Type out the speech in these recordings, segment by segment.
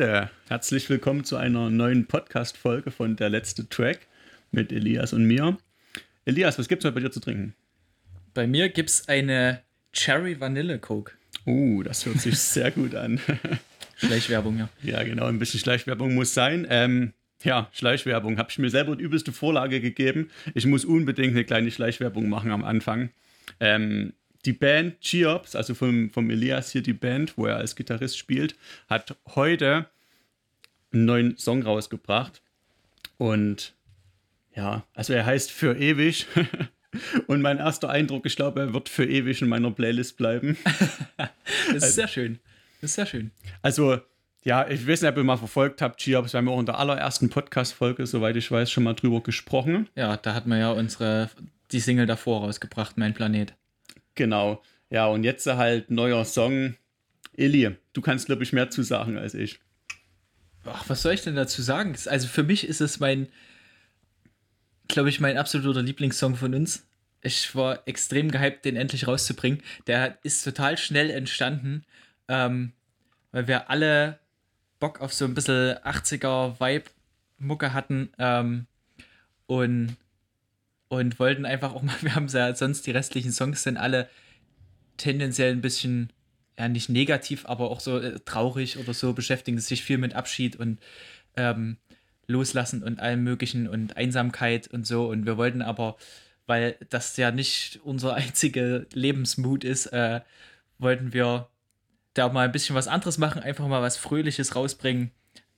Leute, herzlich willkommen zu einer neuen Podcast-Folge von Der letzte Track mit Elias und mir. Elias, was gibt's heute bei dir zu trinken? Bei mir gibt's eine Cherry Vanille Coke. Uh, das hört sich sehr gut an. Schleichwerbung, ja. Ja, genau, ein bisschen Schleichwerbung muss sein. Ähm, ja, Schleichwerbung. Habe ich mir selber die übelste Vorlage gegeben. Ich muss unbedingt eine kleine Schleichwerbung machen am Anfang. Ähm, die Band Cheops, also vom, vom Elias hier die Band, wo er als Gitarrist spielt, hat heute einen neuen Song rausgebracht. Und ja, also er heißt Für ewig. Und mein erster Eindruck, ich glaube, er wird für ewig in meiner Playlist bleiben. das ist sehr schön. Das ist sehr schön. Also, ja, ich weiß nicht, ob ihr mal verfolgt habt, Cheops. Wir haben ja auch in der allerersten Podcast-Folge, soweit ich weiß, schon mal drüber gesprochen. Ja, da hat man ja unsere, die Single davor rausgebracht, Mein Planet. Genau. Ja, und jetzt halt neuer Song. Eli, du kannst, glaube ich, mehr zu sagen als ich. Ach, was soll ich denn dazu sagen? Also für mich ist es mein, glaube ich, mein absoluter Lieblingssong von uns. Ich war extrem gehypt, den endlich rauszubringen. Der ist total schnell entstanden, ähm, weil wir alle Bock auf so ein bisschen 80er-Vibe-Mucke hatten ähm, und, und wollten einfach auch mal, wir haben ja sonst die restlichen Songs sind alle tendenziell ein bisschen, ja, nicht negativ, aber auch so äh, traurig oder so, beschäftigen sich viel mit Abschied und ähm, Loslassen und allem Möglichen und Einsamkeit und so. Und wir wollten aber, weil das ja nicht unser einziger Lebensmut ist, äh, wollten wir da mal ein bisschen was anderes machen, einfach mal was Fröhliches rausbringen,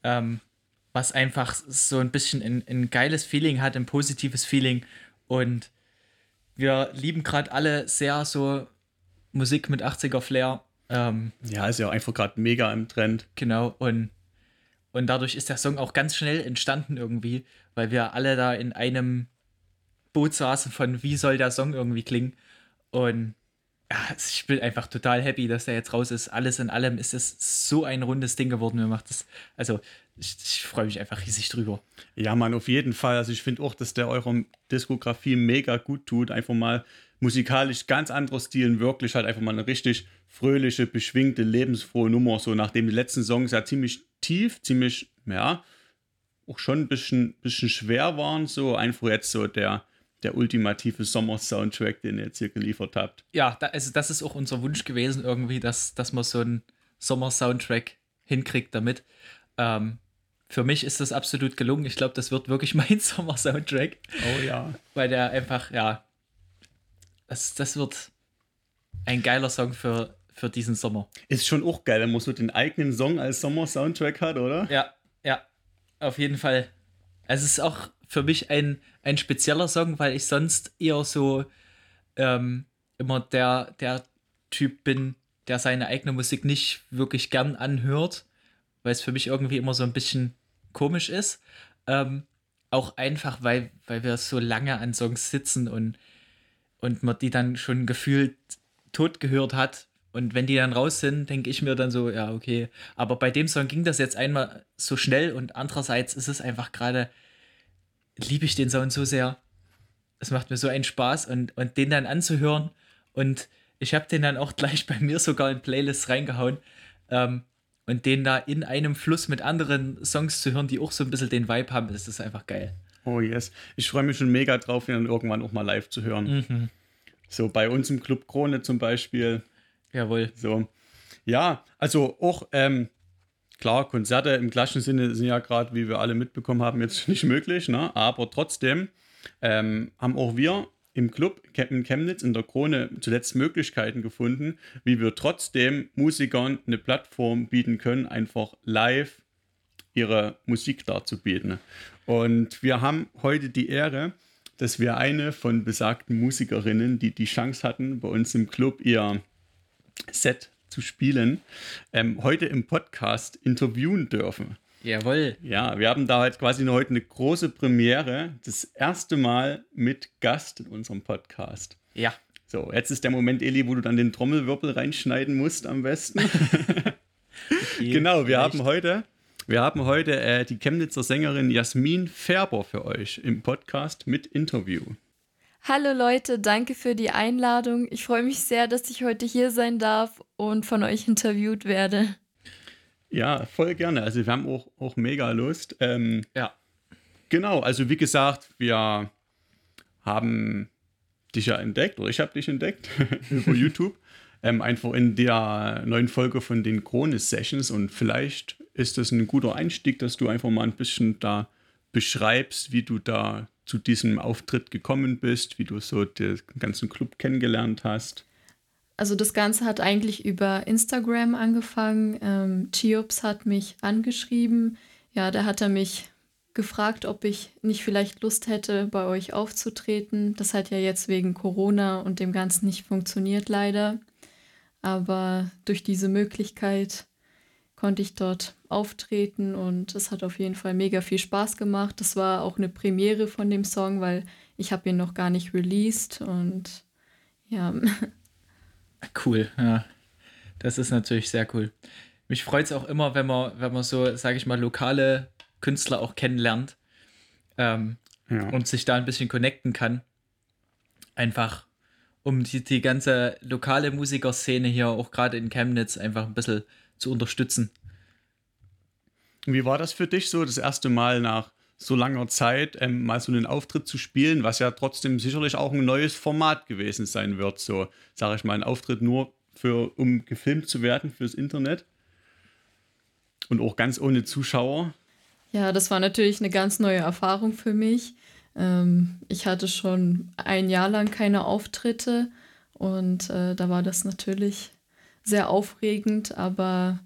ähm, was einfach so ein bisschen ein, ein geiles Feeling hat, ein positives Feeling. Und wir lieben gerade alle sehr so Musik mit 80er Flair. Ähm, ja, ist ja einfach gerade mega im Trend. Genau, und und dadurch ist der Song auch ganz schnell entstanden irgendwie, weil wir alle da in einem Boot saßen von, wie soll der Song irgendwie klingen. Und ja, ich bin einfach total happy, dass der jetzt raus ist. Alles in allem ist es so ein rundes Ding geworden. Mir macht das, also ich, ich freue mich einfach riesig drüber. Ja, Mann, auf jeden Fall. Also ich finde auch, dass der eurer Diskografie mega gut tut. Einfach mal musikalisch ganz anderer Stil, wirklich halt einfach mal eine richtig fröhliche, beschwingte, lebensfrohe Nummer. So nachdem die letzten Songs ja ziemlich tief, ziemlich, ja, auch schon ein bisschen, bisschen schwer waren. So einfach jetzt so der, der ultimative Sommer-Soundtrack, den ihr jetzt hier geliefert habt. Ja, da, also das ist auch unser Wunsch gewesen, irgendwie, dass, dass man so einen Sommer-Soundtrack hinkriegt damit. Ähm, für mich ist das absolut gelungen. Ich glaube, das wird wirklich mein Sommer-Soundtrack. Oh ja. Weil der einfach, ja, das, das wird ein geiler Song für, für diesen Sommer. Ist schon auch geil, wenn man so den eigenen Song als Sommer-Soundtrack hat, oder? Ja, ja, auf jeden Fall. Es ist auch für mich ein, ein spezieller Song, weil ich sonst eher so ähm, immer der, der Typ bin, der seine eigene Musik nicht wirklich gern anhört, weil es für mich irgendwie immer so ein bisschen komisch ist. Ähm, auch einfach, weil, weil wir so lange an Songs sitzen und und man die dann schon gefühlt tot gehört hat. Und wenn die dann raus sind, denke ich mir dann so, ja, okay. Aber bei dem Song ging das jetzt einmal so schnell und andererseits ist es einfach gerade, liebe ich den Sound so sehr. Es macht mir so einen Spaß und, und den dann anzuhören. Und ich habe den dann auch gleich bei mir sogar in Playlists reingehauen. Ähm, und den da in einem Fluss mit anderen Songs zu hören, die auch so ein bisschen den Vibe haben, das ist einfach geil. Oh yes. Ich freue mich schon mega drauf, ihn dann irgendwann auch mal live zu hören. Mhm. So bei uns im Club Krone zum Beispiel. Jawohl. So. Ja, also auch, ähm, klar, Konzerte im klassischen Sinne sind ja gerade, wie wir alle mitbekommen haben, jetzt nicht möglich, ne? aber trotzdem ähm, haben auch wir im Club in Chemnitz in der Krone zuletzt Möglichkeiten gefunden, wie wir trotzdem Musikern eine Plattform bieten können, einfach live ihre Musik darzubieten. Und wir haben heute die Ehre, dass wir eine von besagten Musikerinnen, die die Chance hatten, bei uns im Club ihr Set zu spielen, ähm, heute im Podcast interviewen dürfen. Jawohl. Ja, wir haben da halt quasi heute eine große Premiere, das erste Mal mit Gast in unserem Podcast. Ja. So, jetzt ist der Moment, Eli, wo du dann den Trommelwirbel reinschneiden musst am besten. okay, genau, wir vielleicht. haben heute wir haben heute äh, die Chemnitzer Sängerin Jasmin Färber für euch im Podcast mit Interview. Hallo Leute, danke für die Einladung. Ich freue mich sehr, dass ich heute hier sein darf und von euch interviewt werde. Ja, voll gerne. Also wir haben auch, auch mega Lust. Ähm, Ja. genau, also wie gesagt, wir haben dich ja entdeckt, oder ich habe dich entdeckt über YouTube. Ähm, einfach in der neuen Folge von den Kronis Sessions und vielleicht ist das ein guter Einstieg, dass du einfach mal ein bisschen da beschreibst, wie du da zu diesem Auftritt gekommen bist, wie du so den ganzen Club kennengelernt hast. Also das Ganze hat eigentlich über Instagram angefangen. Ähm, Chiops hat mich angeschrieben. Ja, da hat er mich gefragt, ob ich nicht vielleicht Lust hätte, bei euch aufzutreten. Das hat ja jetzt wegen Corona und dem Ganzen nicht funktioniert leider. Aber durch diese Möglichkeit konnte ich dort auftreten und es hat auf jeden Fall mega viel Spaß gemacht. Das war auch eine Premiere von dem Song, weil ich habe ihn noch gar nicht released und ja, Cool, ja. Das ist natürlich sehr cool. Mich freut es auch immer, wenn man, wenn man so, sage ich mal, lokale Künstler auch kennenlernt ähm, Ja. und sich da ein bisschen connecten kann. Einfach, um die, die ganze lokale Musikerszene hier auch gerade in Chemnitz einfach ein bisschen zu unterstützen. Wie war das für dich so, das erste Mal nach so langer Zeit ähm, mal so einen Auftritt zu spielen, was ja trotzdem sicherlich auch ein neues Format gewesen sein wird, so sage ich mal, ein Auftritt nur für, um gefilmt zu werden fürs Internet und auch ganz ohne Zuschauer. Ja, das war natürlich eine ganz neue Erfahrung für mich. Ähm, ich hatte schon ein Jahr lang keine Auftritte und äh, da war das natürlich sehr aufregend, aber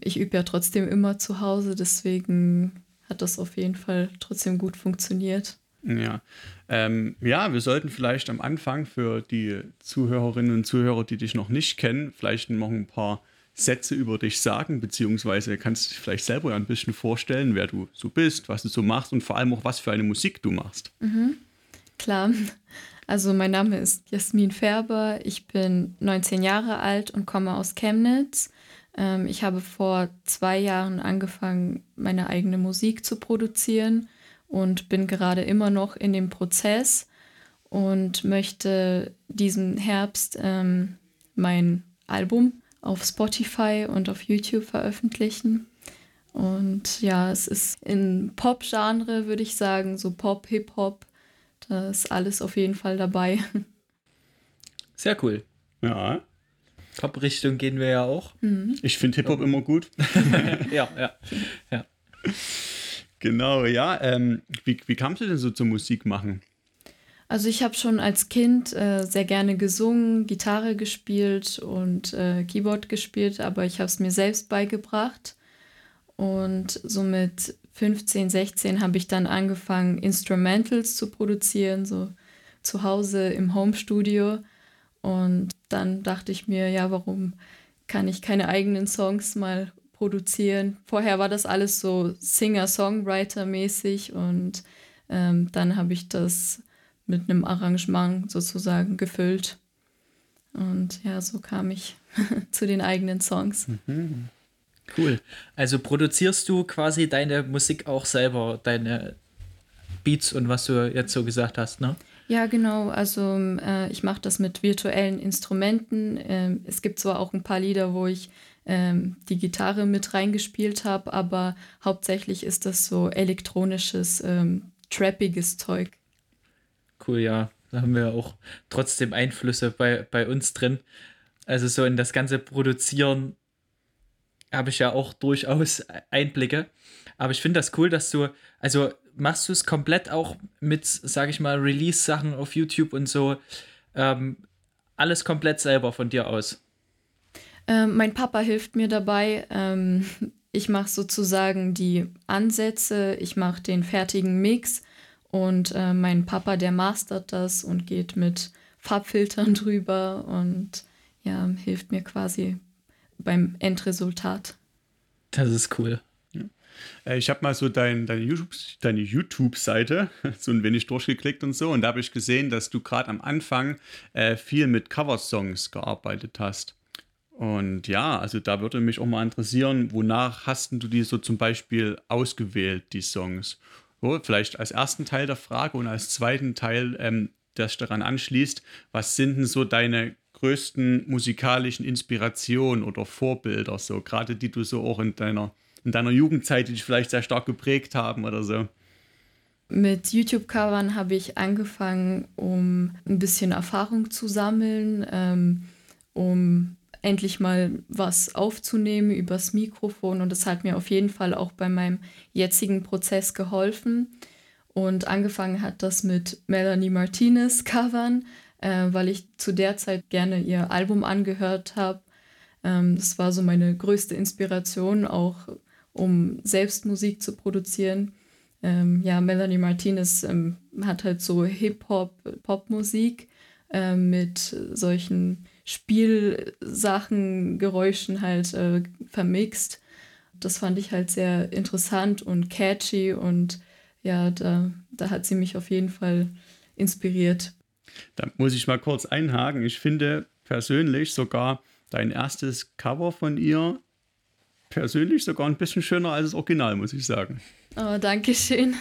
ich übe ja trotzdem immer zu Hause, deswegen hat das auf jeden Fall trotzdem gut funktioniert. Ja. Ähm, ja, wir sollten vielleicht am Anfang für die Zuhörerinnen und Zuhörer, die dich noch nicht kennen, vielleicht noch ein paar Sätze über dich sagen, beziehungsweise kannst du dich vielleicht selber ein bisschen vorstellen, wer du so bist, was du so machst und vor allem auch, was für eine Musik du machst. Klar, also mein Name ist Jasmin Färber, ich bin 19 Jahre alt und komme aus Chemnitz. Ähm, ich habe vor zwei Jahren angefangen, meine eigene Musik zu produzieren und bin gerade immer noch in dem Prozess und möchte diesen Herbst ähm, mein Album auf Spotify und auf YouTube veröffentlichen. Und ja, es ist in Pop-Genre, würde ich sagen, so Pop, Hip-Hop. Da ist alles auf jeden Fall dabei. Sehr cool. Ja, Pop-Richtung gehen wir ja auch. ich finde Hip-Hop immer gut. ja, ja. ja. Genau, ja. Ähm, wie, wie kamst du denn so zur Musik machen? Also ich habe schon als Kind äh, sehr gerne gesungen, Gitarre gespielt und äh, Keyboard gespielt, aber ich habe es mir selbst beigebracht. Und so mit 15, 16 habe ich dann angefangen, Instrumentals zu produzieren, so zu Hause im Homestudio. Und dann dachte ich mir, ja, warum kann ich keine eigenen Songs mal produzieren? Vorher war das alles so Singer-Songwriter-mäßig und ähm, dann habe ich das mit einem Arrangement sozusagen gefüllt. Und ja, so kam ich zu den eigenen Songs. Cool. Also produzierst du quasi deine Musik auch selber, deine Beats und was du jetzt so gesagt hast, ne? Ja, genau. Also äh, ich mache das mit virtuellen Instrumenten. Ähm, es gibt zwar auch ein paar Lieder, wo ich ähm, die Gitarre mit reingespielt habe, aber hauptsächlich ist das so elektronisches, ähm, trappiges Zeug. Cool, ja. Da haben wir auch trotzdem Einflüsse bei, bei uns drin. Also so in das ganze Produzieren habe ich ja auch durchaus Einblicke. Aber ich finde das cool, dass du, also machst du es komplett auch mit, sage ich mal, Release-Sachen auf YouTube und so, ähm, alles komplett selber von dir aus. Ähm, mein Papa hilft mir dabei. Ähm, ich mache sozusagen die Ansätze, ich mache den fertigen Mix und äh, mein Papa, der mastert das und geht mit Farbfiltern drüber und ja, hilft mir quasi beim Endresultat. Das ist cool. Äh, Ich habe mal so dein, deine YouTube- deine YouTube-Seite so ein wenig durchgeklickt und so. Und da habe ich gesehen, dass du gerade am Anfang äh, viel mit Coversongs gearbeitet hast. Und ja, also da würde mich auch mal interessieren, wonach hast du die so zum Beispiel ausgewählt, die Songs? So, vielleicht als ersten Teil der Frage und als zweiten Teil, ähm, sich daran anschließt, was sind denn so deine größten musikalischen Inspirationen oder Vorbilder, so gerade die du so auch in deiner, in deiner Jugendzeit, die dich vielleicht sehr stark geprägt haben oder so? Mit YouTube-Covern habe ich angefangen, um ein bisschen Erfahrung zu sammeln, ähm, um endlich mal was aufzunehmen übers Mikrofon. Und das hat mir auf jeden Fall auch bei meinem jetzigen Prozess geholfen. Und angefangen hat das mit Melanie Martinez Covern, äh, weil ich zu der Zeit gerne ihr Album angehört habe. Ähm, das war so meine größte Inspiration, auch um selbst Musik zu produzieren ähm, ja, Melanie Martinez ähm, hat halt so Hip-Hop, Popmusik äh, mit solchen Spielsachen, Geräuschen halt äh, vermixt. Das fand ich halt sehr interessant und catchy und ja, da, da hat sie mich auf jeden Fall inspiriert. Da muss ich mal kurz einhaken. Ich finde persönlich sogar dein erstes Cover von ihr persönlich sogar ein bisschen schöner als das Original, muss ich sagen. Oh, danke schön.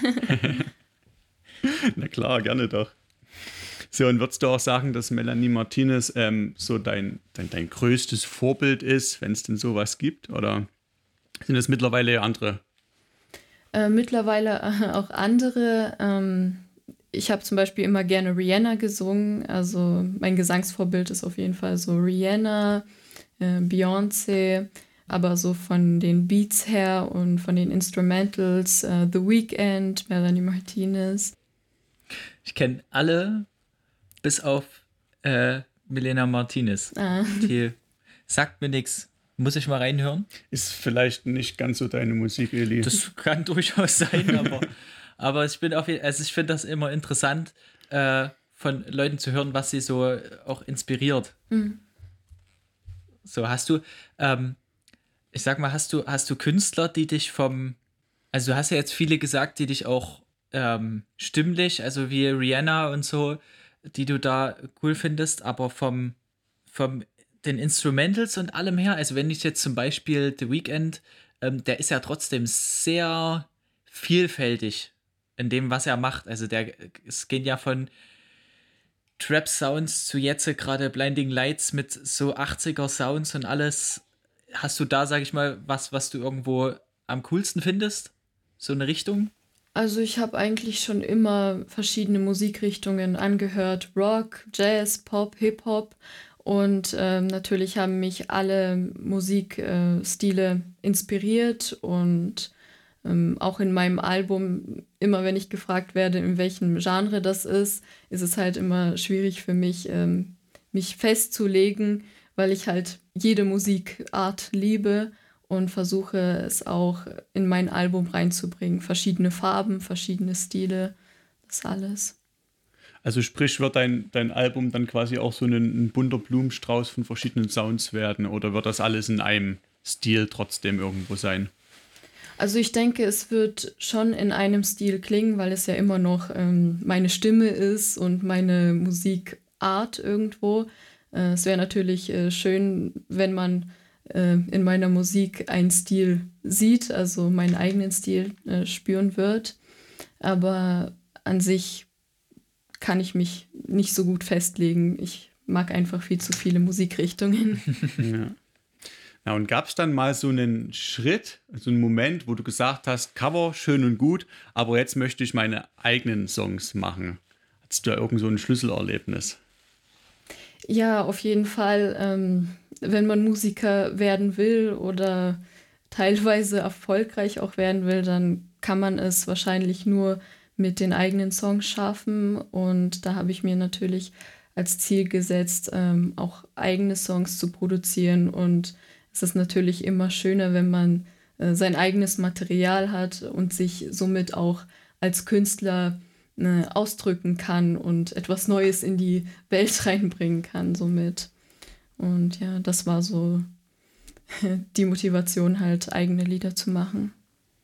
Na klar, gerne doch. So, und würdest du auch sagen, dass Melanie Martinez ähm, so dein, dein, dein größtes Vorbild ist, wenn es denn sowas gibt? Oder sind es mittlerweile andere? Äh, mittlerweile äh, auch andere. Ähm, ich habe zum Beispiel immer gerne Rihanna gesungen. Also mein Gesangsvorbild ist auf jeden Fall so Rihanna, äh, Beyoncé aber so von den Beats her und von den Instrumentals, uh, The Weeknd, Melanie Martinez. Ich kenne alle bis auf äh, Milena Martinez. Ah. Die sagt mir nichts. Muss ich mal reinhören? Ist vielleicht nicht ganz so deine Musik, Eli. Das kann durchaus sein, aber, aber ich bin auf also ich finde das immer interessant, äh, von Leuten zu hören, was sie so auch inspiriert. Mhm. So, hast du, ähm, ich sag mal, hast du, hast du Künstler, die dich vom, also du hast ja jetzt viele gesagt, die dich auch ähm, stimmlich, also wie Rihanna und so, die du da cool findest, aber vom, vom den Instrumentals und allem her, also wenn ich jetzt zum Beispiel The Weeknd, ähm, der ist ja trotzdem sehr vielfältig in dem, was er macht. Also der, es gehen ja von Trap Sounds zu jetzt gerade Blinding Lights mit so 80er Sounds und alles hast du da, sag ich mal, was, was du irgendwo am coolsten findest? So eine Richtung? Also ich habe eigentlich schon immer verschiedene Musikrichtungen angehört. Rock, Jazz, Pop, Hip-Hop. Und ähm, natürlich haben mich alle Musikstile äh, inspiriert und ähm, auch in meinem Album, immer wenn ich gefragt werde, in welchem Genre das ist, ist es halt immer schwierig für mich, ähm, mich festzulegen, weil ich halt jede Musikart liebe und versuche es auch in mein Album reinzubringen. Verschiedene Farben, verschiedene Stile, das alles. Also sprich, wird dein, dein Album dann quasi auch so ein, ein bunter Blumenstrauß von verschiedenen Sounds werden oder wird das alles in einem Stil trotzdem irgendwo sein? Also ich denke, es wird schon in einem Stil klingen, weil es ja immer noch ähm, meine Stimme ist und meine Musikart irgendwo. Äh, es wäre natürlich äh, schön, wenn man äh, in meiner Musik einen Stil sieht, also meinen eigenen Stil spüren wird. Aber an sich kann ich mich nicht so gut festlegen. Ich mag einfach viel zu viele Musikrichtungen. ja. Na, und gab es dann mal so einen Schritt, so einen Moment, wo du gesagt hast, Cover schön und gut, aber jetzt möchte ich meine eigenen Songs machen? Hattest du da irgend so ein Schlüsselerlebnis? Ja, auf jeden Fall. Ähm, wenn man Musiker werden will oder teilweise erfolgreich auch werden will, dann kann man es wahrscheinlich nur mit den eigenen Songs schaffen. Und da habe ich mir natürlich als Ziel gesetzt, ähm, auch eigene Songs zu produzieren. Und es ist natürlich immer schöner, wenn man äh, sein eigenes Material hat und sich somit auch als Künstler äh, ausdrücken kann und etwas Neues in die Welt reinbringen kann somit. Und ja, das war so die Motivation, halt eigene Lieder zu machen.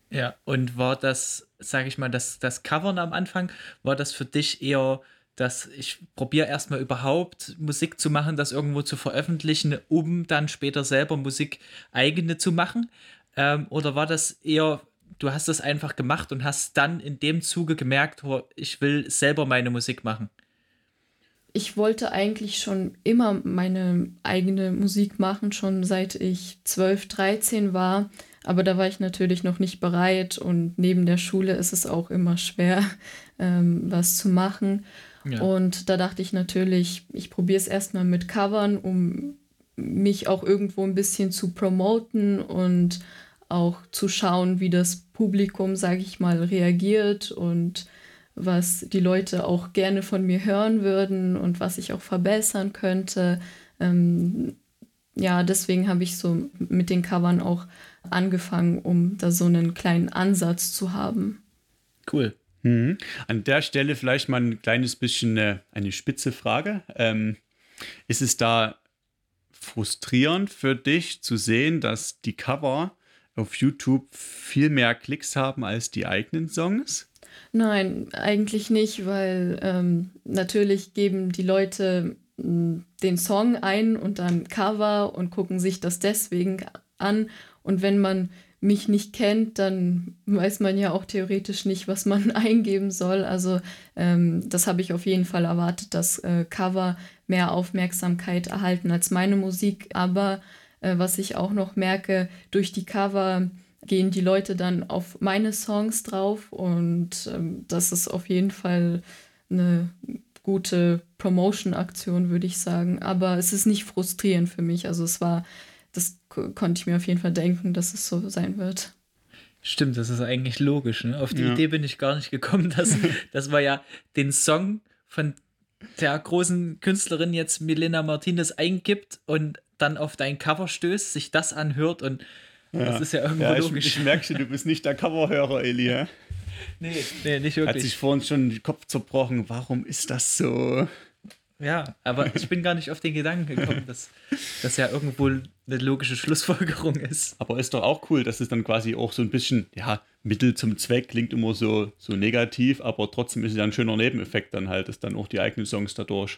Ja, und war das, sage ich mal, das, das Covern am Anfang, war das für dich eher, dass ich probiere erstmal überhaupt Musik zu machen, das irgendwo zu veröffentlichen, um dann später selber Musik eigene zu machen? Ähm, oder war das eher du hast das einfach gemacht und hast dann in dem Zuge gemerkt, oh, ich will selber meine Musik machen? Ich wollte eigentlich schon immer meine eigene Musik machen, schon seit ich 12, 13 war. Aber da war ich natürlich noch nicht bereit und neben der Schule ist es auch immer schwer, ähm, was zu machen. Ja. Und da dachte ich natürlich, ich probiere es erstmal mit Covern, um mich auch irgendwo ein bisschen zu promoten und auch zu schauen, wie das Publikum, sage ich mal, reagiert und was die Leute auch gerne von mir hören würden und was ich auch verbessern könnte. Ähm, ja, deswegen habe ich so mit den Covern auch angefangen, um da so einen kleinen Ansatz zu haben. Cool. Mhm. An der Stelle vielleicht mal ein kleines bisschen eine, eine spitze Frage. Ähm, ist es da frustrierend für dich zu sehen, dass die Cover auf YouTube viel mehr Klicks haben als die eigenen Songs? Nein, eigentlich nicht, weil ähm, natürlich geben die Leute mh, den Song ein und dann Cover und gucken sich das deswegen an. Und wenn man mich nicht kennt, dann weiß man ja auch theoretisch nicht, was man eingeben soll. Also ähm, das habe ich auf jeden Fall erwartet, dass äh, Cover mehr Aufmerksamkeit erhalten als meine Musik. Aber äh, was ich auch noch merke, durch die Cover gehen die Leute dann auf meine Songs drauf und ähm, das ist auf jeden Fall eine gute Promotion-Aktion, würde ich sagen. Aber es ist nicht frustrierend für mich. Also es war das konnte ich mir auf jeden Fall denken, dass es so sein wird. Stimmt, das ist eigentlich logisch. Ne? Auf die ja. Idee bin ich gar nicht gekommen, dass, dass man ja den Song von der großen Künstlerin jetzt Milena Martinez eingibt und dann auf dein Cover stößt, sich das anhört und ja. das ist ja irgendwo ja, ich, logisch. Ich merke schon, du bist nicht der Coverhörer, Eli. Ja? nee, nee, nicht wirklich. Hat sich vorhin schon den Kopf zerbrochen. Warum ist das so? Ja, aber ich bin gar nicht auf den Gedanken gekommen, dass das ja irgendwo eine logische Schlussfolgerung ist. Aber ist doch auch cool, dass es dann quasi auch so ein bisschen, ja, Mittel zum Zweck klingt immer so, so negativ, aber trotzdem ist es ja ein schöner Nebeneffekt dann halt, dass dann auch die eigenen Songs dadurch.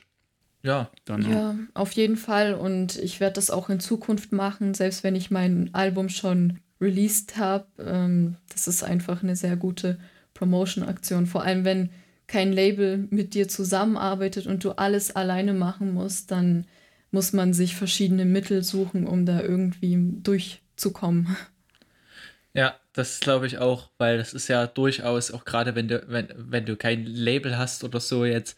Ja, dann ja, auf jeden Fall. Und ich werde das auch in Zukunft machen, selbst wenn ich mein Album schon released habe. Ähm, das ist einfach eine sehr gute Promotion-Aktion. Vor allem, wenn kein Label mit dir zusammenarbeitet und du alles alleine machen musst, dann muss man sich verschiedene Mittel suchen, um da irgendwie durchzukommen. Ja, das glaube ich auch, weil das ist ja durchaus, auch gerade wenn du, wenn, wenn du kein Label hast oder so jetzt,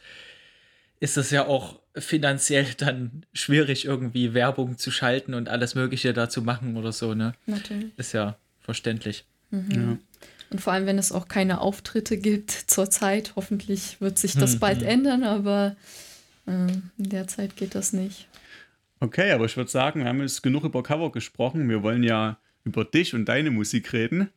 ist es ja auch finanziell dann schwierig, irgendwie Werbung zu schalten und alles Mögliche da zu machen oder so, ne? Natürlich. Ist ja verständlich. Mhm. Ja. Und vor allem, wenn es auch keine Auftritte gibt zurzeit. Hoffentlich wird sich das mhm. bald ändern, aber äh, in der Zeit geht das nicht. Okay, aber ich würde sagen, wir haben jetzt genug über Cover gesprochen. Wir wollen ja über dich und deine Musik reden.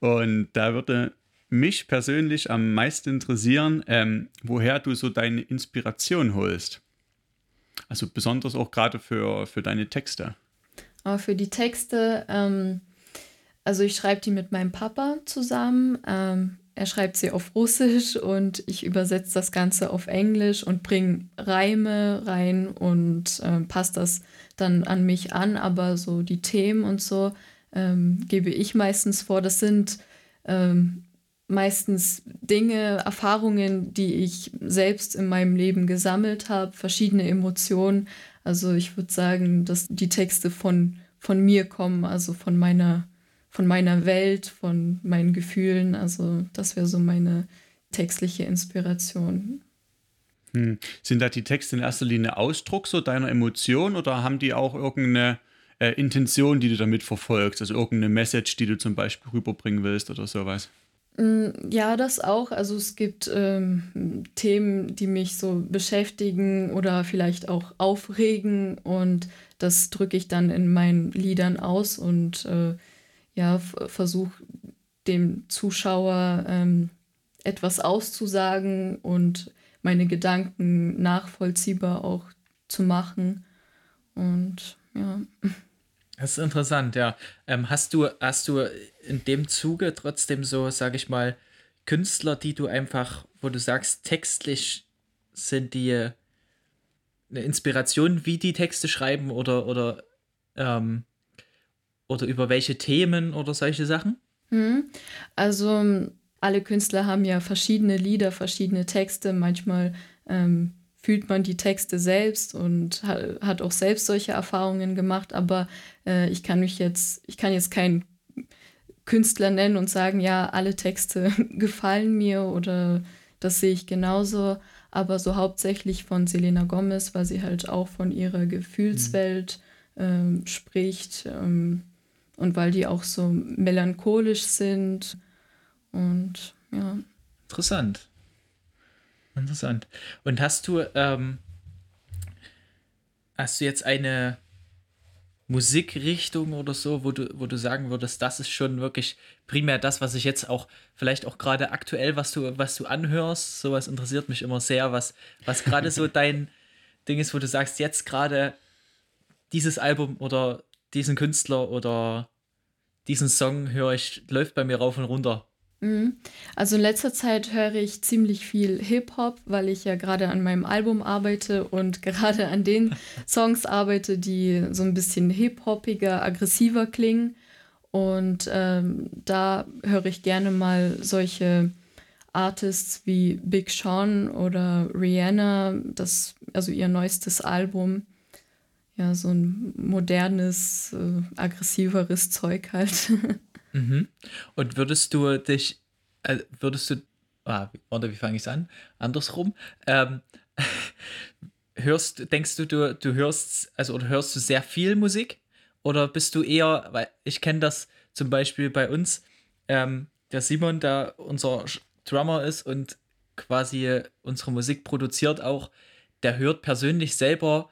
Und da würde mich persönlich am meisten interessieren, ähm, woher du so deine Inspiration holst. Also besonders auch gerade für, für deine Texte. Aber für die Texte, ähm, also ich schreibe die mit meinem Papa zusammen. Ähm, er schreibt sie auf Russisch und ich übersetze das Ganze auf Englisch und bringe Reime rein und äh, passe das dann an mich an. Aber so die Themen und so ähm, gebe ich meistens vor. Das sind ähm, meistens Dinge, Erfahrungen, die ich selbst in meinem Leben gesammelt habe, verschiedene Emotionen. Also ich würde sagen, dass die Texte von, von mir kommen, also von meiner von meiner Welt, von meinen Gefühlen. Also das wäre so meine textliche Inspiration. Hm. Sind da die Texte in erster Linie Ausdruck so deiner Emotion oder haben die auch irgendeine äh, Intention, die du damit verfolgst? Also irgendeine Message, die du zum Beispiel rüberbringen willst oder sowas? Hm, ja, das auch. Also es gibt ähm, Themen, die mich so beschäftigen oder vielleicht auch aufregen und das drücke ich dann in meinen Liedern aus und äh, ja, versuche dem Zuschauer ähm, etwas auszusagen und meine Gedanken nachvollziehbar auch zu machen. Und ja. Das ist interessant, ja. Ähm, hast du, hast du in dem Zuge trotzdem so, sag ich mal, Künstler, die du einfach, wo du sagst, textlich sind die eine Inspiration, wie die Texte schreiben oder, oder ähm, oder über welche Themen oder solche Sachen? Hm. Also alle Künstler haben ja verschiedene Lieder, verschiedene Texte. Manchmal ähm, fühlt man die Texte selbst und hat auch selbst solche Erfahrungen gemacht, aber äh, ich kann mich jetzt, ich kann jetzt keinen Künstler nennen und sagen, ja, alle Texte gefallen mir oder das sehe ich genauso, aber so hauptsächlich von Selena Gomez, weil sie halt auch von ihrer Gefühlswelt ähm, spricht ähm, und weil die auch so melancholisch sind und ja. Interessant. Interessant. Und hast du, ähm, hast du jetzt eine Musikrichtung oder so, wo du, wo du sagen würdest, das ist schon wirklich primär das, was ich jetzt auch, vielleicht auch gerade aktuell, was du, was du anhörst, sowas interessiert mich immer sehr, was, was gerade so dein Ding ist, wo du sagst, jetzt gerade dieses Album oder diesen Künstler oder diesen Song höre ich, läuft bei mir rauf und runter. Mhm. Also in letzter Zeit höre ich ziemlich viel Hip-Hop, weil ich ja gerade an meinem Album arbeite und gerade an den Songs arbeite, die so ein bisschen hip-hoppiger, aggressiver klingen. Und ähm, da höre ich gerne mal solche Artists wie Big Sean oder Rihanna, das, also ihr neuestes Album. Ja, so ein modernes, äh, aggressiveres Zeug halt. Mhm. Und würdest du dich, äh, würdest du, ah, oder wie fange ich es an? Andersrum. Ähm, hörst, denkst du, du, du hörst, also oder hörst du sehr viel Musik? Oder bist du eher, weil ich kenne das zum Beispiel bei uns, ähm, der Simon, der unser Drummer ist und quasi unsere Musik produziert auch, der hört persönlich selber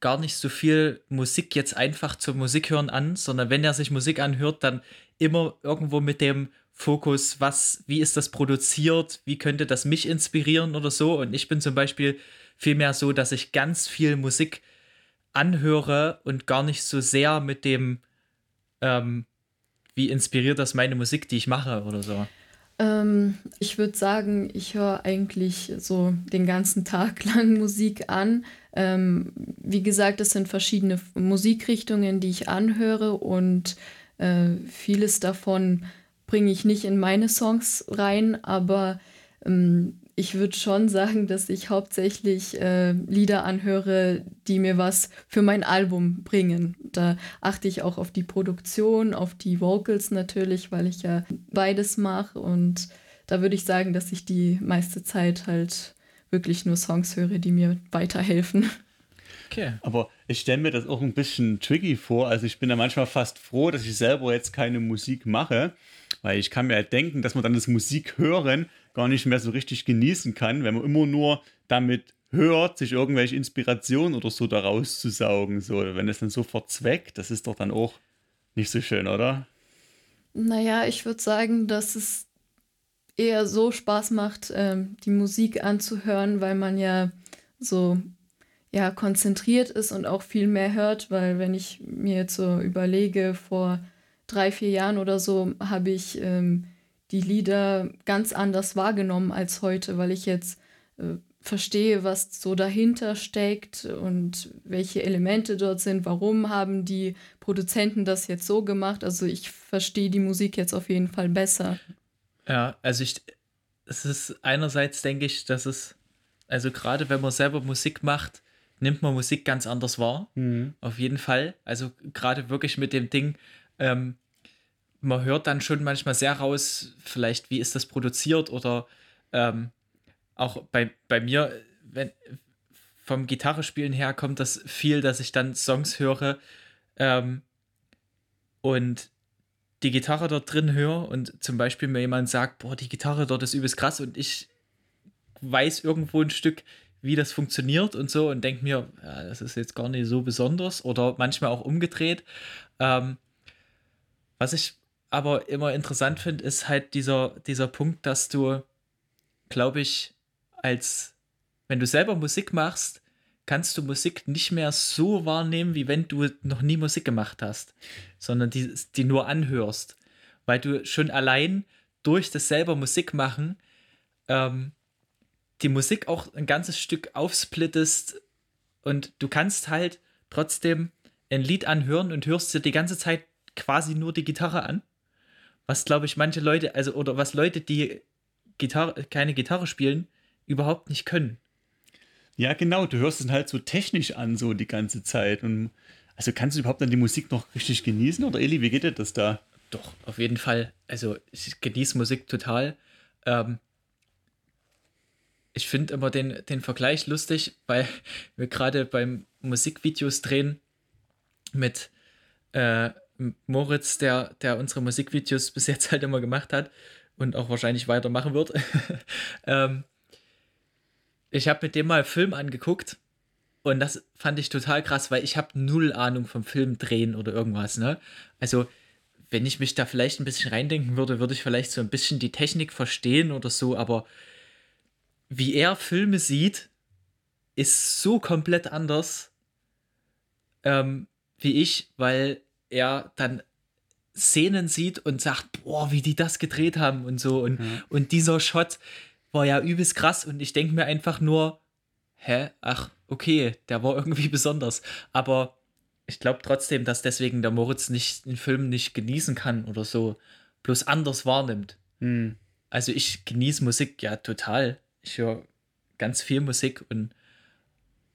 gar nicht so viel Musik jetzt einfach zum Musik hören an, sondern wenn er sich Musik anhört, dann immer irgendwo mit dem Fokus, was, wie ist das produziert, wie könnte das mich inspirieren oder so. Und ich bin zum Beispiel vielmehr so, dass ich ganz viel Musik anhöre und gar nicht so sehr mit dem, ähm, wie inspiriert das meine Musik, die ich mache oder so. Ähm, ich würde sagen, ich höre eigentlich so den ganzen Tag lang Musik an. Ähm, wie gesagt, es sind verschiedene Musikrichtungen, die ich anhöre und äh, vieles davon bringe ich nicht in meine Songs rein, aber ähm, ich würde schon sagen, dass ich hauptsächlich äh, Lieder anhöre, die mir was für mein Album bringen. Da achte ich auch auf die Produktion, auf die Vocals natürlich, weil ich ja beides mache. Und da würde ich sagen, dass ich die meiste Zeit halt wirklich nur Songs höre, die mir weiterhelfen. Okay. Aber ich stelle mir das auch ein bisschen tricky vor. Also ich bin da manchmal fast froh, dass ich selber jetzt keine Musik mache, weil ich kann mir halt denken, dass man dann das Musik hören gar nicht mehr so richtig genießen kann, wenn man immer nur damit hört, sich irgendwelche Inspirationen oder so daraus zu saugen. So, wenn es dann so verzweckt, das ist doch dann auch nicht so schön, oder? Naja, ich würde sagen, dass es eher so Spaß macht, ähm, die Musik anzuhören, weil man ja so ja, konzentriert ist und auch viel mehr hört, weil wenn ich mir jetzt so überlege, vor drei, vier Jahren oder so habe ich ähm, die Lieder ganz anders wahrgenommen als heute, weil ich jetzt äh, verstehe, was so dahinter steckt und welche Elemente dort sind, warum haben die Produzenten das jetzt so gemacht. Also ich verstehe die Musik jetzt auf jeden Fall besser. Ja, also ich, es ist einerseits denke ich, dass es, also gerade wenn man selber Musik macht, nimmt man Musik ganz anders wahr. Mhm. Auf jeden Fall. Also gerade wirklich mit dem Ding, ähm, man hört dann schon manchmal sehr raus, vielleicht wie ist das produziert oder ähm, auch bei, bei mir, wenn vom Gitarrespielen her kommt das viel, dass ich dann Songs höre ähm, und die Gitarre dort drin höre und zum Beispiel mir jemand sagt, boah, die Gitarre dort ist übelst krass und ich weiß irgendwo ein Stück, wie das funktioniert und so und denke mir, ja, das ist jetzt gar nicht so besonders oder manchmal auch umgedreht. Ähm, was ich aber immer interessant finde, ist halt dieser, dieser Punkt, dass du, glaube ich, als wenn du selber Musik machst, kannst du Musik nicht mehr so wahrnehmen, wie wenn du noch nie Musik gemacht hast, sondern die, die nur anhörst. Weil du schon allein durch das selber Musik machen ähm, die Musik auch ein ganzes Stück aufsplittest und du kannst halt trotzdem ein Lied anhören und hörst dir die ganze Zeit quasi nur die Gitarre an was glaube ich manche Leute, also oder was Leute, die Gitarre, keine Gitarre spielen, überhaupt nicht können. Ja, genau, du hörst es halt so technisch an, so die ganze Zeit. Und also kannst du überhaupt dann die Musik noch richtig genießen? Oder Eli, wie geht dir das da? Doch, auf jeden Fall. Also ich genieße Musik total. Ähm, ich finde immer den, den Vergleich lustig, weil wir gerade beim Musikvideos drehen mit äh, Moritz, der, der unsere Musikvideos bis jetzt halt immer gemacht hat und auch wahrscheinlich weitermachen wird. ähm, ich habe mit dem mal Film angeguckt und das fand ich total krass, weil ich habe null Ahnung vom Film drehen oder irgendwas. Ne? Also wenn ich mich da vielleicht ein bisschen reindenken würde, würde ich vielleicht so ein bisschen die Technik verstehen oder so, aber wie er Filme sieht, ist so komplett anders ähm, wie ich, weil er dann Szenen sieht und sagt, boah, wie die das gedreht haben und so. Und, mhm. und dieser Shot war ja übelst krass und ich denke mir einfach nur, hä, ach, okay, der war irgendwie besonders. Aber ich glaube trotzdem, dass deswegen der Moritz nicht den Film nicht genießen kann oder so, bloß anders wahrnimmt. Mhm. Also ich genieße Musik ja total. Ich höre ganz viel Musik und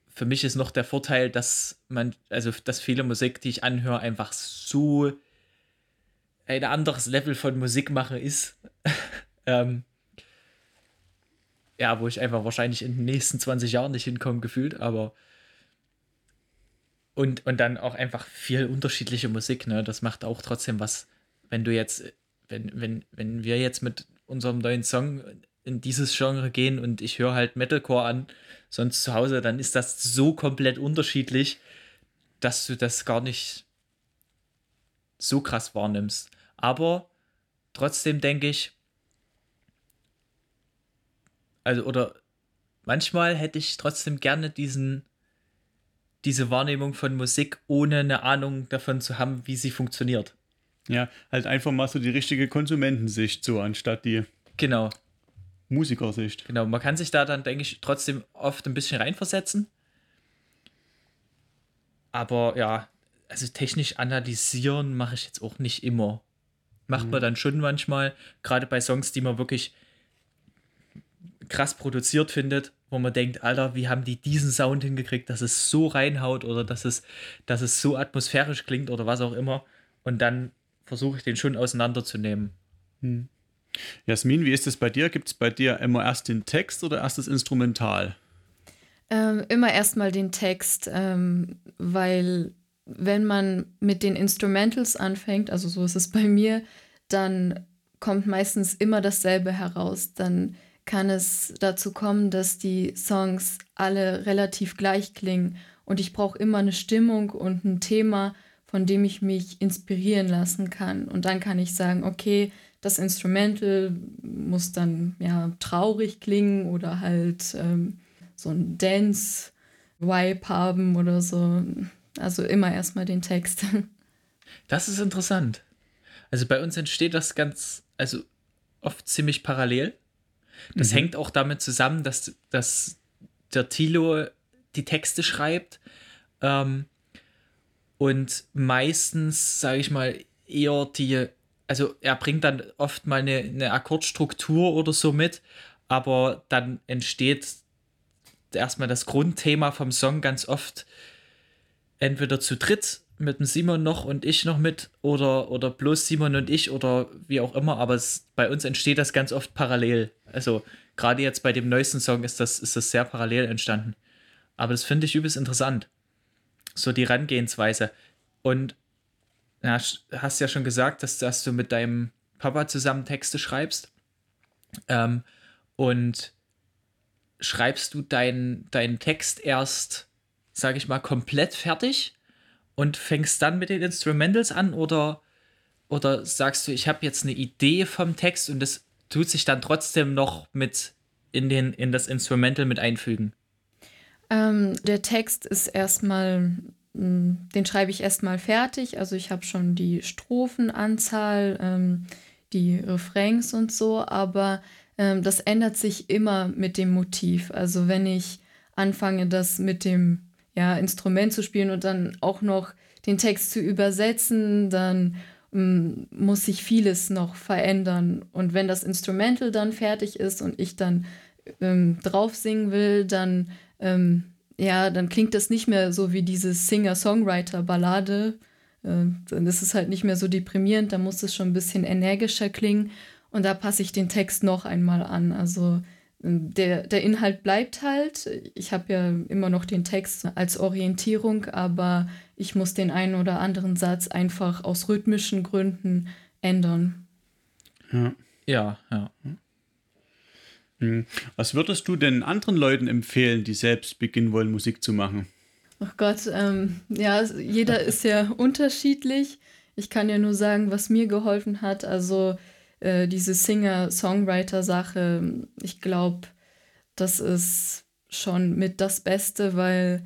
für mich ist noch der Vorteil, dass man, also dass viele Musik, die ich anhöre, einfach so ein anderes Level von Musik mache ist. ähm, ja, wo ich einfach wahrscheinlich in den nächsten 20 Jahren nicht hinkomme, gefühlt, aber und, und dann auch einfach viel unterschiedliche Musik, ne? Das macht auch trotzdem was, wenn du jetzt, wenn, wenn, wenn wir jetzt mit unserem neuen Song in dieses Genre gehen und ich höre halt Metalcore an, sonst zu Hause, dann ist das so komplett unterschiedlich, dass du das gar nicht so krass wahrnimmst. Aber trotzdem denke ich, also oder manchmal hätte ich trotzdem gerne diesen diese Wahrnehmung von Musik, ohne eine Ahnung davon zu haben, wie sie funktioniert. Ja, halt einfach mal so die richtige Konsumentensicht so, anstatt die. Genau. Musikersicht. Genau, man kann sich da dann, denke ich, trotzdem oft ein bisschen reinversetzen. Aber ja, also technisch analysieren mache ich jetzt auch nicht immer. Macht mhm. man dann schon manchmal, gerade bei Songs, die man wirklich krass produziert findet, wo man denkt, Alter, wie haben die diesen Sound hingekriegt, dass es so reinhaut oder dass es, dass es so atmosphärisch klingt oder was auch immer. Und dann versuche ich den schon auseinanderzunehmen. Mhm. Jasmin, wie ist es bei dir? Gibt es bei dir immer erst den Text oder erst das Instrumental? Ähm, immer erstmal den Text, ähm, weil wenn man mit den Instrumentals anfängt, also so ist es bei mir, dann kommt meistens immer dasselbe heraus. Dann kann es dazu kommen, dass die Songs alle relativ gleich klingen und ich brauche immer eine Stimmung und ein Thema, von dem ich mich inspirieren lassen kann. Und dann kann ich sagen, okay, das Instrumental muss dann ja traurig klingen oder halt ähm, so ein Dance-Vibe haben oder so. Also immer erstmal den Text. Das ist interessant. Also bei uns entsteht das ganz, also oft ziemlich parallel. Das mhm. hängt auch damit zusammen, dass, dass der Tilo die Texte schreibt ähm, und meistens, sage ich mal, eher die also er bringt dann oft mal eine, eine Akkordstruktur oder so mit, aber dann entsteht erstmal das Grundthema vom Song ganz oft entweder zu dritt mit dem Simon noch und ich noch mit oder, oder bloß Simon und ich oder wie auch immer, aber es, bei uns entsteht das ganz oft parallel. Also gerade jetzt bei dem neuesten Song ist das, ist das sehr parallel entstanden. Aber das finde ich übelst interessant. So die Herangehensweise. Und ja, hast ja schon gesagt, dass, dass du mit deinem Papa zusammen Texte schreibst. Ähm, und schreibst du deinen dein Text erst, sag ich mal, komplett fertig und fängst dann mit den Instrumentals an oder, oder sagst du, ich habe jetzt eine Idee vom Text und das tut sich dann trotzdem noch mit in, den, in das Instrumental mit einfügen? Ähm, der Text ist erstmal den schreibe ich erstmal fertig. Also ich habe schon die Strophenanzahl, ähm, die Refrains und so, aber ähm, das ändert sich immer mit dem Motiv. Also wenn ich anfange, das mit dem ja, Instrument zu spielen und dann auch noch den Text zu übersetzen, dann ähm, muss sich vieles noch verändern. Und wenn das Instrumental dann fertig ist und ich dann ähm, drauf singen will, dann ähm, ja, dann klingt das nicht mehr so wie diese Singer-Songwriter-Ballade. Äh, dann ist es halt nicht mehr so deprimierend, da muss es schon ein bisschen energischer klingen. Und da passe ich den Text noch einmal an. Also ähm, der, der Inhalt bleibt halt. Ich habe ja immer noch den Text als Orientierung, aber ich muss den einen oder anderen Satz einfach aus rhythmischen Gründen ändern. Ja, ja. ja. Hm. Was würdest du denn anderen Leuten empfehlen, die selbst beginnen wollen, Musik zu machen? Ach Gott, ähm, ja, jeder ist ja unterschiedlich. Ich kann ja nur sagen, was mir geholfen hat. Also äh, diese Singer-Songwriter-Sache, ich glaube, das ist schon mit das Beste, weil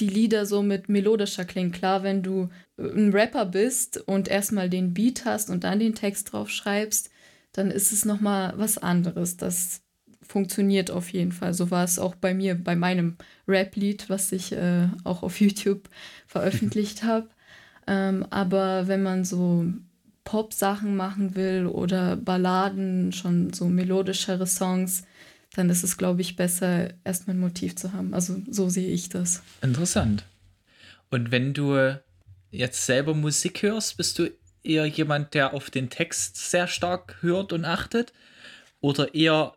die Lieder so mit melodischer klingen. Klar, wenn du ein Rapper bist und erstmal den Beat hast und dann den Text drauf schreibst, dann ist es nochmal was anderes. Das funktioniert auf jeden Fall. So war es auch bei mir, bei meinem Rap-Lied, was ich äh, auch auf YouTube veröffentlicht habe. Ähm, aber wenn man so Pop-Sachen machen will oder Balladen, schon so melodischere Songs, dann ist es, glaube ich, besser, erstmal ein Motiv zu haben. Also so sehe ich das. Interessant. Und wenn du jetzt selber Musik hörst, bist du eher jemand, der auf den Text sehr stark hört und achtet? Oder eher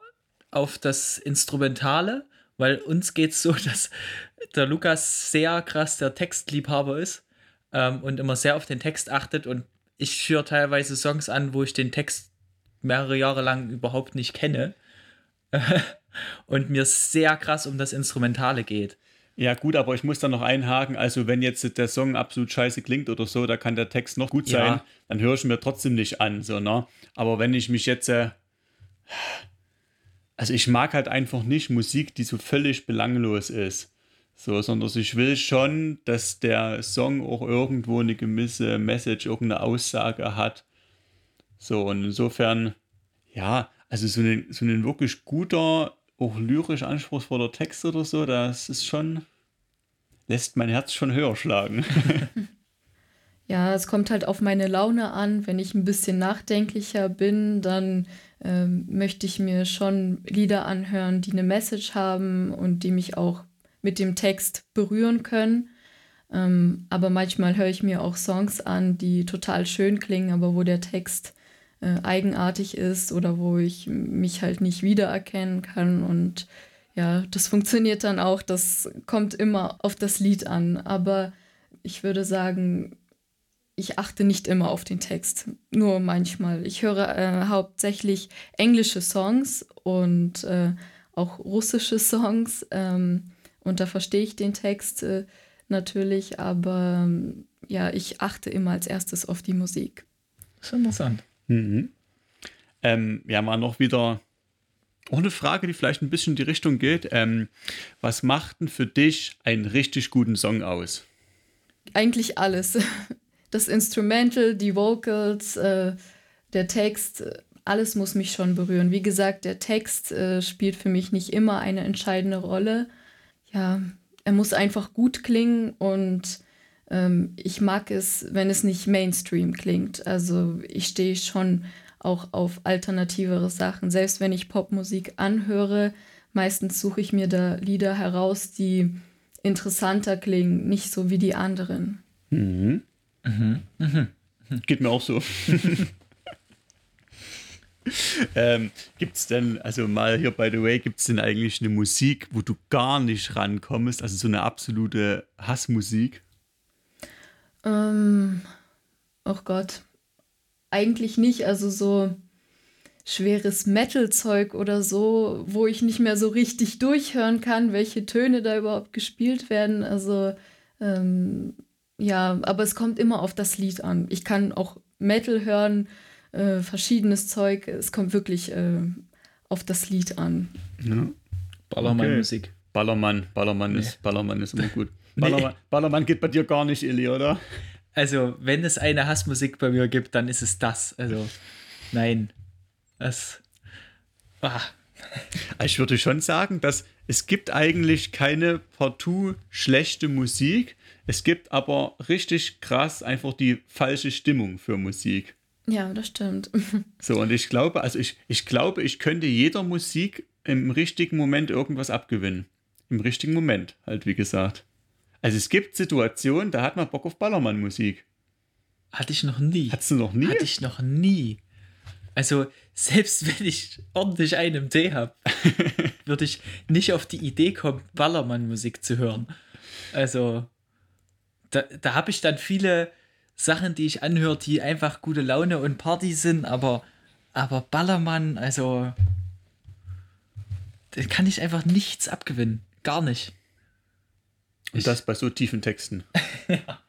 auf das Instrumentale? Weil uns geht es so, dass der Lukas sehr krass der Textliebhaber ist ähm, und immer sehr auf den Text achtet. Und ich höre teilweise Songs an, wo ich den Text mehrere Jahre lang überhaupt nicht kenne. und mir sehr krass um das Instrumentale geht. Ja, gut, aber ich muss da noch einhaken. Also, wenn jetzt der Song absolut scheiße klingt oder so, da kann der Text noch gut sein, ja. dann höre ich mir trotzdem nicht an. So, ne? Aber wenn ich mich jetzt. Äh, also, ich mag halt einfach nicht Musik, die so völlig belanglos ist. So, sondern ich will schon, dass der Song auch irgendwo eine gewisse Message, irgendeine Aussage hat. So, und insofern, ja, also so ein, so ein wirklich guter auch lyrisch anspruchsvoller Text oder so, das ist schon, lässt mein Herz schon höher schlagen. ja, es kommt halt auf meine Laune an. Wenn ich ein bisschen nachdenklicher bin, dann ähm, möchte ich mir schon Lieder anhören, die eine Message haben und die mich auch mit dem Text berühren können. Ähm, aber manchmal höre ich mir auch Songs an, die total schön klingen, aber wo der Text äh, eigenartig ist oder wo ich mich halt nicht wiedererkennen kann. Und ja, das funktioniert dann auch. Das kommt immer auf das Lied an. Aber ich würde sagen, ich achte nicht immer auf den Text, nur manchmal. Ich höre äh, hauptsächlich englische Songs und äh, auch russische Songs. Ähm, und da verstehe ich den Text äh, natürlich, aber ähm, ja, ich achte immer als erstes auf die Musik. Das ist interessant. Mhm. Ähm, ja, mal noch wieder auch eine Frage, die vielleicht ein bisschen in die Richtung geht. Ähm, was macht denn für dich einen richtig guten Song aus? Eigentlich alles. Das Instrumental, die Vocals, äh, der Text, alles muss mich schon berühren. Wie gesagt, der Text äh, spielt für mich nicht immer eine entscheidende Rolle. Ja, er muss einfach gut klingen und ähm, ich mag es, wenn es nicht Mainstream klingt. Also ich stehe schon auch auf alternativere Sachen. Selbst wenn ich Popmusik anhöre, meistens suche ich mir da Lieder heraus, die interessanter klingen, nicht so wie die anderen. Mhm. Mhm. Mhm. Geht mir auch so. ähm, gibt es denn, also mal hier by the way, gibt es denn eigentlich eine Musik, wo du gar nicht rankommst, also so eine absolute Hassmusik? Ähm, oh Gott. Eigentlich nicht. Also so schweres Metal-Zeug oder so, wo ich nicht mehr so richtig durchhören kann, welche Töne da überhaupt gespielt werden. Also ähm, ja, aber es kommt immer auf das Lied an. Ich kann auch Metal hören, äh, verschiedenes Zeug. Es kommt wirklich äh, auf das Lied an. Ja. Ballermann-Musik. Okay. Ballermann, Ballermann, nee. ist, Ballermann ist immer gut. Ballermann, nee. Ballermann geht bei dir gar nicht, Illy, oder? Also, wenn es eine Hassmusik bei mir gibt, dann ist es das. Also, nein. Das. Ah. Ich würde schon sagen, dass es gibt eigentlich keine partout schlechte Musik. Es gibt aber richtig krass einfach die falsche Stimmung für Musik. Ja, das stimmt. So, und ich glaube, also ich, ich glaube, ich könnte jeder Musik im richtigen Moment irgendwas abgewinnen. im richtigen Moment, halt wie gesagt. Also es gibt Situationen, da hat man Bock auf Ballermann-Musik. Hatte ich noch nie. Hattest du noch nie? Hatte ich noch nie. Also, selbst wenn ich ordentlich einen im Tee habe, würde ich nicht auf die Idee kommen, Ballermann-Musik zu hören. Also, da, da habe ich dann viele Sachen, die ich anhöre, die einfach gute Laune und Party sind, aber, aber Ballermann, also, da kann ich einfach nichts abgewinnen. Gar nicht. Und das bei so tiefen Texten. ja.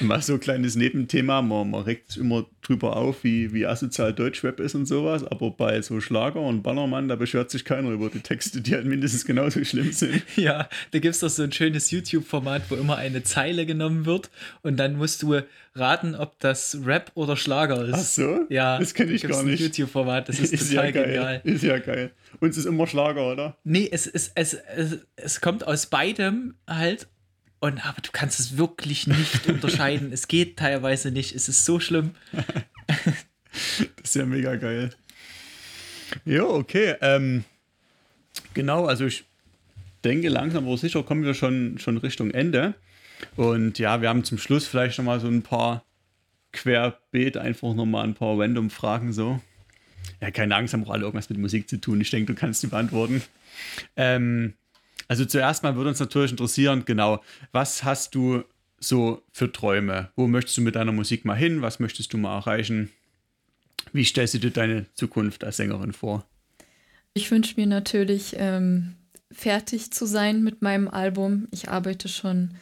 Mal so ein kleines Nebenthema, man, man regt sich immer drüber auf, wie, wie asozial Deutschrap ist und sowas, aber bei so Schlager und Ballermann, da beschwert sich keiner über die Texte, die halt mindestens genauso schlimm sind. Ja, da gibt es doch so ein schönes YouTube-Format, wo immer eine Zeile genommen wird und dann musst du raten, ob das Rap oder Schlager ist. Ach so? Ja, das kenne ich gar nicht. YouTube-Format, das ist, ist total ja geil. genial. Ist ja geil. Uns ist immer Schlager, oder? Nee, es, es, es, es, es kommt aus beidem halt und aber du kannst es wirklich nicht unterscheiden. Es geht teilweise nicht. Es ist so schlimm. das ist ja mega geil. Ja, okay. Ähm, genau, also ich denke, langsam aber sicher kommen wir schon, schon Richtung Ende. Und ja, wir haben zum Schluss vielleicht nochmal so ein paar querbeet, einfach nochmal ein paar random Fragen so. Ja, keine Angst, haben auch alle irgendwas mit Musik zu tun. Ich denke, du kannst die beantworten. Ähm, also zuerst mal würde uns natürlich interessieren, genau, was hast du so für Träume? Wo möchtest du mit deiner Musik mal hin? Was möchtest du mal erreichen? Wie stellst du dir deine Zukunft als Sängerin vor? Ich wünsche mir natürlich, ähm, fertig zu sein mit meinem Album. Ich arbeite schon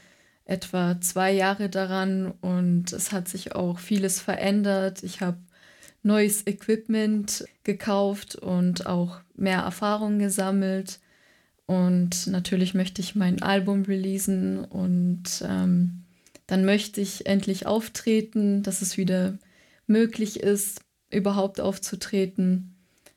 etwa zwei Jahre daran und es hat sich auch vieles verändert. Ich habe neues Equipment gekauft und auch mehr Erfahrung gesammelt. Und natürlich möchte ich mein Album releasen und ähm, dann möchte ich endlich auftreten, dass es wieder möglich ist, überhaupt aufzutreten.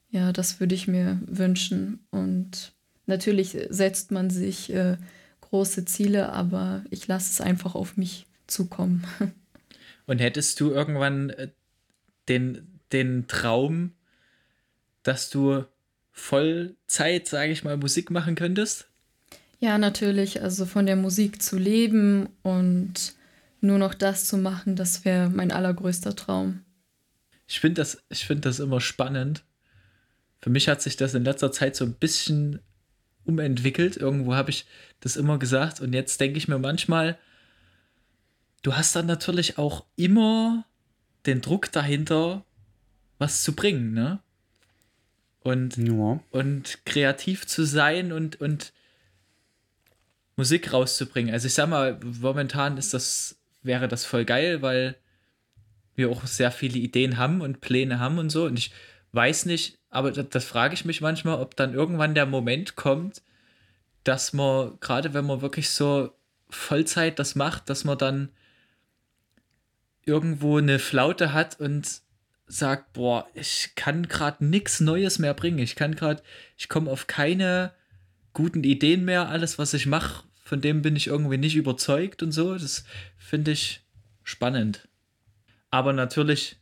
Ja, das würde ich mir wünschen. Und natürlich setzt man sich äh, große Ziele, aber ich lasse es einfach auf mich zukommen. Und hättest du irgendwann äh, den, den Traum, dass du Vollzeit, sage ich mal, Musik machen könntest? Ja, natürlich. Also von der Musik zu leben und nur noch das zu machen, das wäre mein allergrößter Traum. Ich finde das, find das immer spannend. Für mich hat sich das in letzter Zeit so ein bisschen umentwickelt. Irgendwo habe ich das immer gesagt und jetzt denke ich mir manchmal, du hast dann natürlich auch immer den Druck dahinter, was zu bringen, ne? Und, ja. und kreativ zu sein und, und Musik rauszubringen. Also ich sag mal, momentan ist das, wäre das voll geil, weil wir auch sehr viele Ideen haben und Pläne haben und so. Und ich weiß nicht, aber das, das frage ich mich manchmal, ob dann irgendwann der Moment kommt, dass man, gerade wenn man wirklich so Vollzeit das macht, dass man dann irgendwo eine Flaute hat und sagt, boah, ich kann gerade nichts Neues mehr bringen. Ich kann gerade, ich komme auf keine guten Ideen mehr. Alles, was ich mache, von dem bin ich irgendwie nicht überzeugt und so. Das finde ich spannend. Aber natürlich,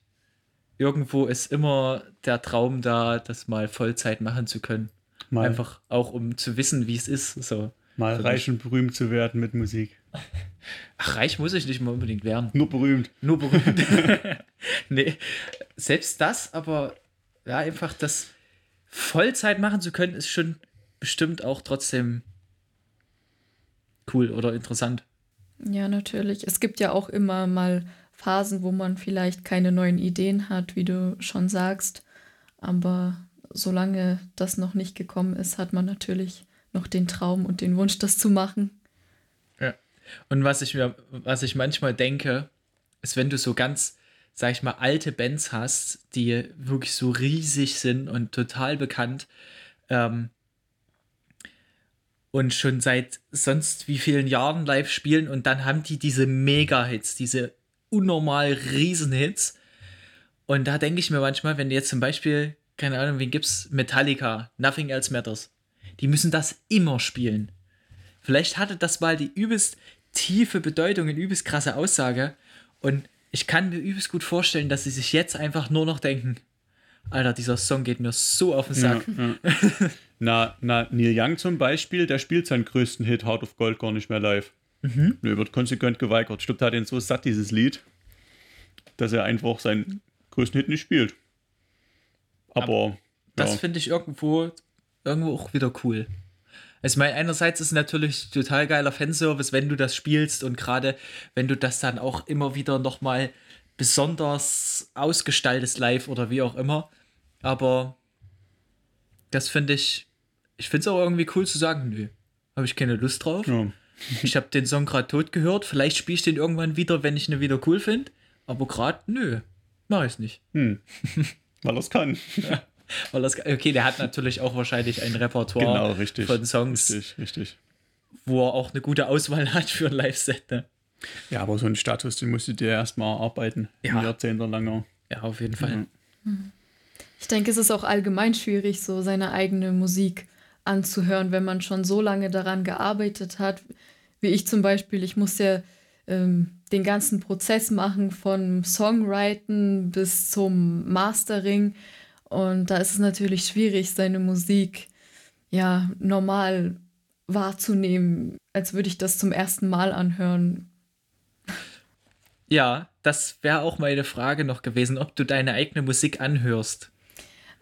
irgendwo ist immer der Traum da, das mal Vollzeit machen zu können. Mal. Einfach auch, um zu wissen, wie es ist. So. Mal reich und berühmt zu werden mit Musik. Ach, reich muss ich nicht mal unbedingt werden. Nur berühmt. Nur berühmt. nee, selbst das, aber ja, einfach das Vollzeit machen zu können, ist schon bestimmt auch trotzdem cool oder interessant. Ja, natürlich. Es gibt ja auch immer mal Phasen, wo man vielleicht keine neuen Ideen hat, wie du schon sagst. Aber solange das noch nicht gekommen ist, hat man natürlich noch den Traum und den Wunsch, das zu machen. Ja. Und was ich mir, was ich manchmal denke, ist, wenn du so ganz, sag ich mal, alte Bands hast, die wirklich so riesig sind und total bekannt, ähm, und schon seit sonst wie vielen Jahren live spielen und dann haben die diese Mega-Hits, diese unnormal riesen Hits. Und da denke ich mir manchmal, wenn jetzt zum Beispiel, keine Ahnung, wen gibt's? Metallica, Nothing Else Matters. Die müssen das immer spielen. Vielleicht hatte das mal die übelst tiefe Bedeutung, eine übelst krasse Aussage. Und ich kann mir übelst gut vorstellen, dass sie sich jetzt einfach nur noch denken, Alter, dieser Song geht mir so auf den Sack. Ja, ja. na, na, Neil Young zum Beispiel, der spielt seinen größten Hit, Heart of Gold, gar nicht mehr live. Mhm. Nö, wird konsequent geweigert. Stimmt, hat ihn so satt, dieses Lied, dass er einfach seinen größten Hit nicht spielt. Aber. Aber das ja. finde ich irgendwo, irgendwo auch wieder cool. Also, mein, einerseits ist es natürlich total geiler Fanservice, wenn du das spielst und gerade wenn du das dann auch immer wieder nochmal besonders ausgestaltest live oder wie auch immer. Aber das finde ich, ich finde es auch irgendwie cool zu sagen, nö, habe ich keine Lust drauf. Ja. ich habe den Song gerade tot gehört, vielleicht spiele ich den irgendwann wieder, wenn ich ihn wieder cool finde. Aber gerade, nö, mache ich es nicht. Hm. Weil er es kann. Ja. Weil das, okay, der hat natürlich auch wahrscheinlich ein Repertoire genau, von Songs, richtig, richtig. wo er auch eine gute Auswahl hat für ein Live-Set. Ne? Ja, aber so einen Status, den musst du dir erstmal arbeiten. Ja. Jahrzehntelang. Ja, auf jeden Fall. Mhm. Ich denke, es ist auch allgemein schwierig, so seine eigene Musik anzuhören, wenn man schon so lange daran gearbeitet hat. Wie ich zum Beispiel, ich muss ja ähm, den ganzen Prozess machen von Songwriting bis zum Mastering. Und da ist es natürlich schwierig, seine Musik ja normal wahrzunehmen, als würde ich das zum ersten Mal anhören. Ja, das wäre auch meine Frage noch gewesen, ob du deine eigene Musik anhörst.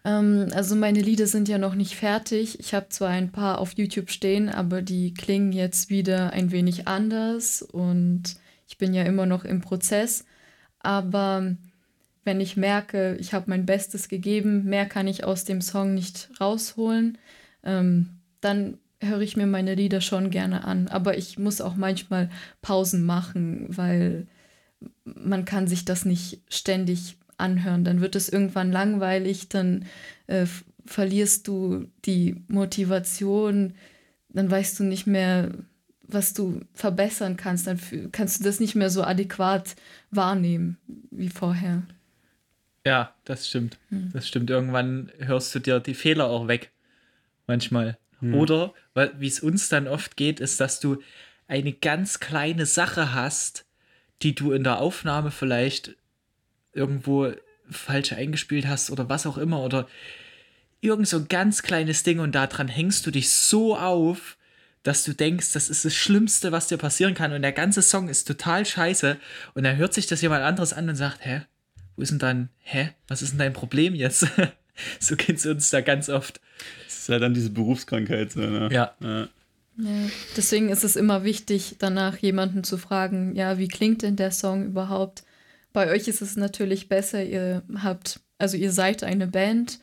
Ähm, also meine Lieder sind ja noch nicht fertig. Ich habe zwar ein paar auf YouTube stehen, aber die klingen jetzt wieder ein wenig anders und ich bin ja immer noch im Prozess. Aber wenn ich merke, ich habe mein Bestes gegeben, mehr kann ich aus dem Song nicht rausholen, ähm, dann höre ich mir meine Lieder schon gerne an. Aber ich muss auch manchmal Pausen machen, weil man kann sich das nicht ständig anhören. Dann wird es irgendwann langweilig, dann äh, verlierst du die Motivation, dann weißt du nicht mehr, was du verbessern kannst, dann kannst du das nicht mehr so adäquat wahrnehmen wie vorher. Ja, das stimmt. Hm. Das stimmt. Irgendwann hörst du dir die Fehler auch weg. Manchmal. Hm. Oder, wie es uns dann oft geht, ist, dass du eine ganz kleine Sache hast, die du in der Aufnahme vielleicht irgendwo falsch eingespielt hast oder was auch immer oder irgend so ein ganz kleines Ding und daran hängst du dich so auf, dass du denkst, das ist das Schlimmste, was dir passieren kann und der ganze Song ist total scheiße und dann hört sich das jemand anderes an und sagt, hä, wo ist denn dein, hä, was ist denn dein Problem jetzt? so geht es uns da ganz oft. Das ist ja dann diese Berufskrankheit. So, ne? ja. ja. Ja, deswegen ist es immer wichtig, danach jemanden zu fragen, ja, wie klingt denn der Song überhaupt? Bei euch ist es natürlich besser, ihr habt, also ihr seid eine Band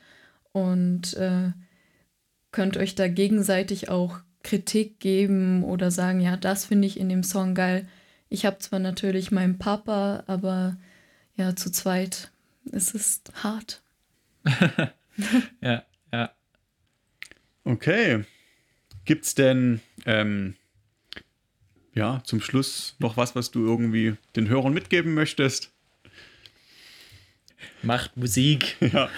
und äh, könnt euch da gegenseitig auch Kritik geben oder sagen, ja, das finde ich in dem Song geil. Ich habe zwar natürlich meinen Papa, aber ja, zu zweit ist es hart. ja, ja. Okay. Gibt es denn ähm, ja zum Schluss noch was, was du irgendwie den Hörern mitgeben möchtest? Macht Musik. Ja,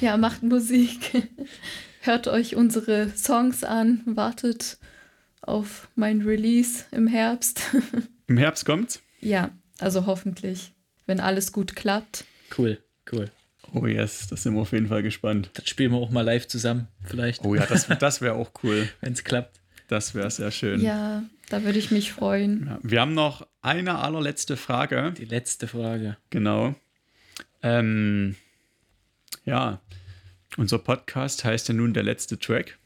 ja macht Musik. Hört euch unsere Songs an, wartet auf mein Release im Herbst. Im Herbst kommt's? Ja, also hoffentlich, wenn alles gut klappt. Cool, cool. Oh yes, das sind wir auf jeden Fall gespannt. Das spielen wir auch mal live zusammen, vielleicht. Oh ja, das, das wäre auch cool. Wenn es klappt. Das wäre sehr schön. Ja, da würde ich mich freuen. Ja, wir haben noch eine allerletzte Frage. Die letzte Frage. Genau. Ähm, ja, unser Podcast heißt ja nun der letzte Track.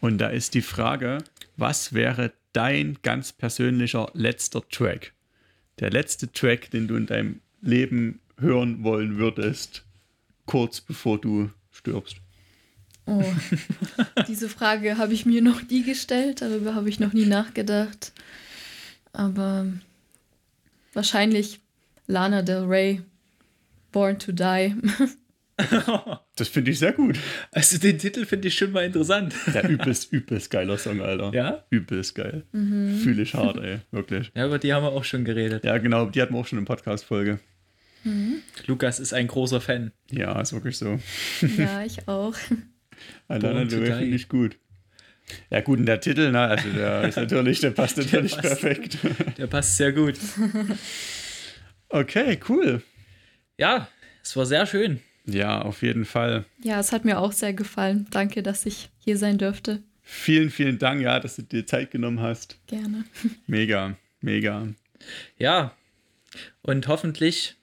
Und da ist die Frage, was wäre dein ganz persönlicher letzter Track? Der letzte Track, den du in deinem Leben hören wollen würdest, kurz bevor du stirbst? Oh, diese Frage habe ich mir noch nie gestellt, darüber habe ich noch nie nachgedacht. Aber wahrscheinlich Lana Del Rey, Born to Die. Das finde ich sehr gut. Also den Titel finde ich schon mal interessant. Der übelst, übelst geiler Song, Alter. Ja? Übelst geil. Mhm. Fühle ich hart, ey. Wirklich. Ja, über die haben wir auch schon geredet. Ja, genau. Die hatten wir auch schon in Podcast-Folge. Mhm. Lukas ist ein großer Fan. Ja, ist wirklich so. Ja, ich auch. Alleine finde ich gut. Ja, gut, und der Titel, ne, also der ist natürlich, der passt natürlich der passt, perfekt. Der passt sehr gut. Okay, cool. Ja, es war sehr schön. Ja, auf jeden Fall. Ja, es hat mir auch sehr gefallen. Danke, dass ich hier sein dürfte. Vielen, vielen Dank, ja, dass du dir Zeit genommen hast. Gerne. Mega, mega. Ja, und hoffentlich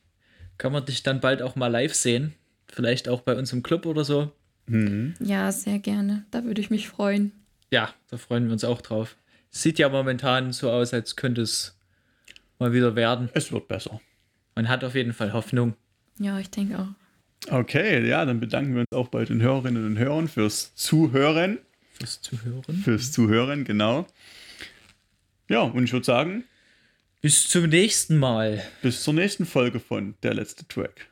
kann man dich dann bald auch mal live sehen. Vielleicht auch bei uns im Club oder so. Mhm. Ja, sehr gerne. Da würde ich mich freuen. Ja, da freuen wir uns auch drauf. Sieht ja momentan so aus, als könnte es mal wieder werden. Es wird besser. Man hat auf jeden Fall Hoffnung. Ja, ich denke auch. Okay, ja, dann bedanken wir uns auch bei den Hörerinnen und Hörern fürs Zuhören. Fürs Zuhören. Fürs Zuhören, genau. Ja, und ich würde sagen, Bis zum nächsten Mal. bis zur nächsten Folge von Der letzte Track.